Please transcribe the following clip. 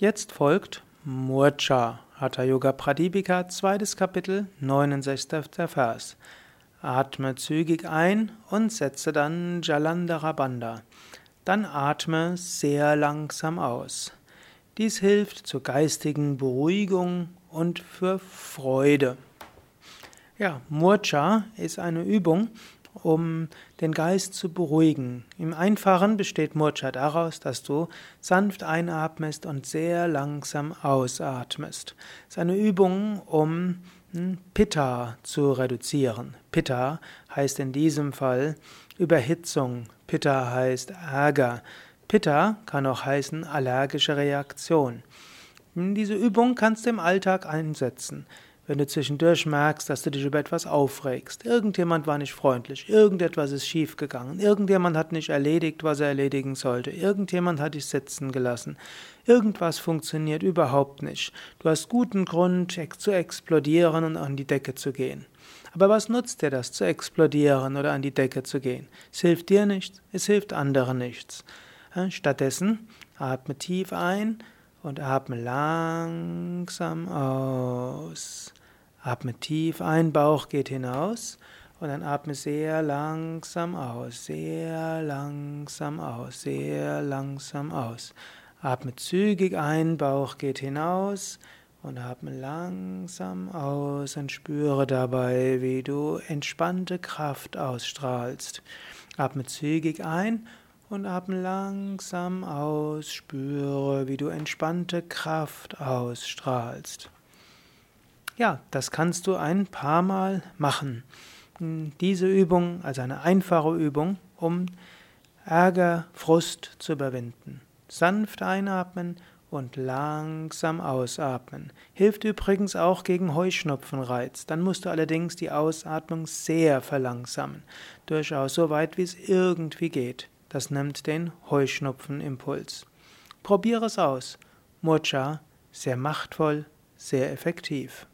Jetzt folgt Murcha, Hatha Yoga Pradipika, zweites Kapitel, 69. Vers. Atme zügig ein und setze dann Jalandhara Bandha. Dann atme sehr langsam aus. Dies hilft zur geistigen Beruhigung und für Freude. Ja, Murcha ist eine Übung, um den Geist zu beruhigen. Im Einfachen besteht Murcha daraus, dass du sanft einatmest und sehr langsam ausatmest. Es ist eine Übung, um hm, Pitta zu reduzieren. Pitta heißt in diesem Fall Überhitzung. Pitta heißt Ärger. Pitta kann auch heißen allergische Reaktion. Diese Übung kannst du im Alltag einsetzen. Wenn du zwischendurch merkst, dass du dich über etwas aufregst, irgendjemand war nicht freundlich, irgendetwas ist schiefgegangen, irgendjemand hat nicht erledigt, was er erledigen sollte, irgendjemand hat dich sitzen gelassen, irgendwas funktioniert überhaupt nicht. Du hast guten Grund zu explodieren und an die Decke zu gehen. Aber was nutzt dir das, zu explodieren oder an die Decke zu gehen? Es hilft dir nichts, es hilft anderen nichts. Stattdessen atme tief ein und atme langsam aus. Atme tief ein, Bauch geht hinaus und dann atme sehr langsam aus, sehr langsam aus, sehr langsam aus. Atme zügig ein, Bauch geht hinaus und atme langsam aus und spüre dabei, wie du entspannte Kraft ausstrahlst. Atme zügig ein und atme langsam aus, spüre, wie du entspannte Kraft ausstrahlst. Ja, das kannst du ein paar Mal machen. Diese Übung, also eine einfache Übung, um Ärger, Frust zu überwinden. Sanft einatmen und langsam ausatmen. Hilft übrigens auch gegen Heuschnupfenreiz. Dann musst du allerdings die Ausatmung sehr verlangsamen. Durchaus so weit, wie es irgendwie geht. Das nimmt den Heuschnupfenimpuls. Probiere es aus. Murcha, sehr machtvoll, sehr effektiv.